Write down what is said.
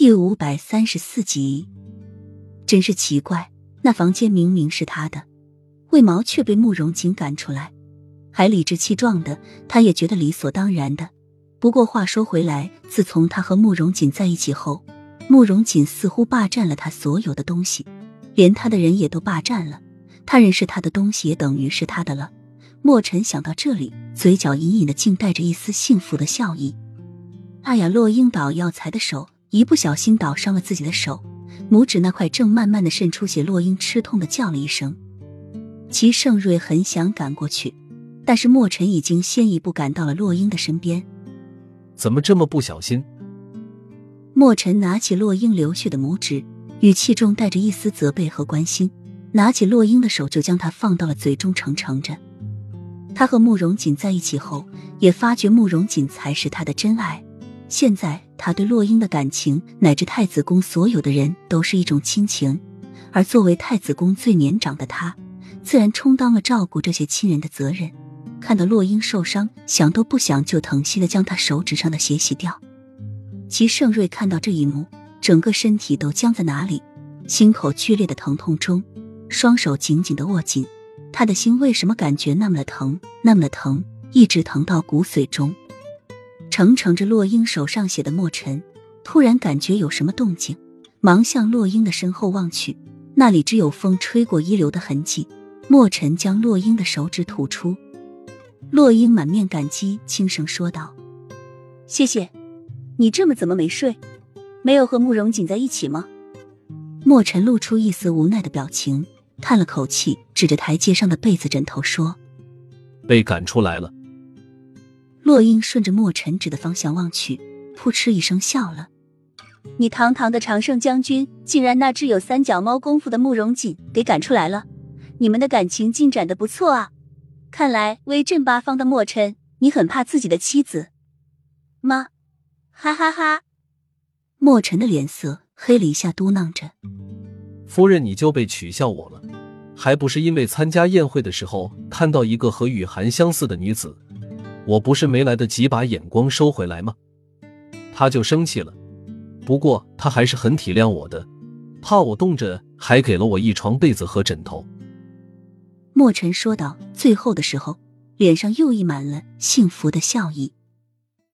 第五百三十四集，真是奇怪，那房间明明是他的，为毛却被慕容锦赶出来？还理直气壮的，他也觉得理所当然的。不过话说回来，自从他和慕容锦在一起后，慕容锦似乎霸占了他所有的东西，连他的人也都霸占了。他人是他的东西，也等于是他的了。墨尘想到这里，嘴角隐隐的竟带着一丝幸福的笑意。哎呀，洛英岛药材的手一不小心倒伤了自己的手，拇指那块正慢慢的渗出血。洛英吃痛的叫了一声。齐盛瑞很想赶过去，但是墨尘已经先一步赶到了洛英的身边。怎么这么不小心？墨尘拿起洛英流血的拇指，语气中带着一丝责备和关心，拿起洛英的手就将它放到了嘴中尝尝着。他和慕容锦在一起后，也发觉慕容锦才是他的真爱。现在他对洛英的感情，乃至太子宫所有的人都是一种亲情，而作为太子宫最年长的他，自然充当了照顾这些亲人的责任。看到洛英受伤，想都不想就疼惜的将他手指上的血洗掉。齐盛瑞看到这一幕，整个身体都僵在哪里，心口剧烈的疼痛中，双手紧紧的握紧。他的心为什么感觉那么的疼，那么的疼，一直疼到骨髓中？承承着洛英手上写的墨尘，突然感觉有什么动静，忙向洛英的身后望去，那里只有风吹过衣流的痕迹。墨尘将洛英的手指吐出，洛英满面感激，轻声说道：“谢谢。你这么怎么没睡？没有和慕容锦在一起吗？”墨尘露出一丝无奈的表情，叹了口气，指着台阶上的被子枕头说：“被赶出来了。”洛英顺着墨尘指的方向望去，扑哧一声笑了：“你堂堂的常胜将军，竟然那只有三脚猫功夫的慕容锦给赶出来了？你们的感情进展的不错啊！看来威震八方的墨尘，你很怕自己的妻子吗？”哈哈哈！墨尘的脸色黑了一下，嘟囔着：“夫人，你就被取笑我了，还不是因为参加宴会的时候看到一个和雨涵相似的女子？”我不是没来得及把眼光收回来吗？他就生气了，不过他还是很体谅我的，怕我冻着，还给了我一床被子和枕头。墨尘说到最后的时候，脸上又溢满了幸福的笑意。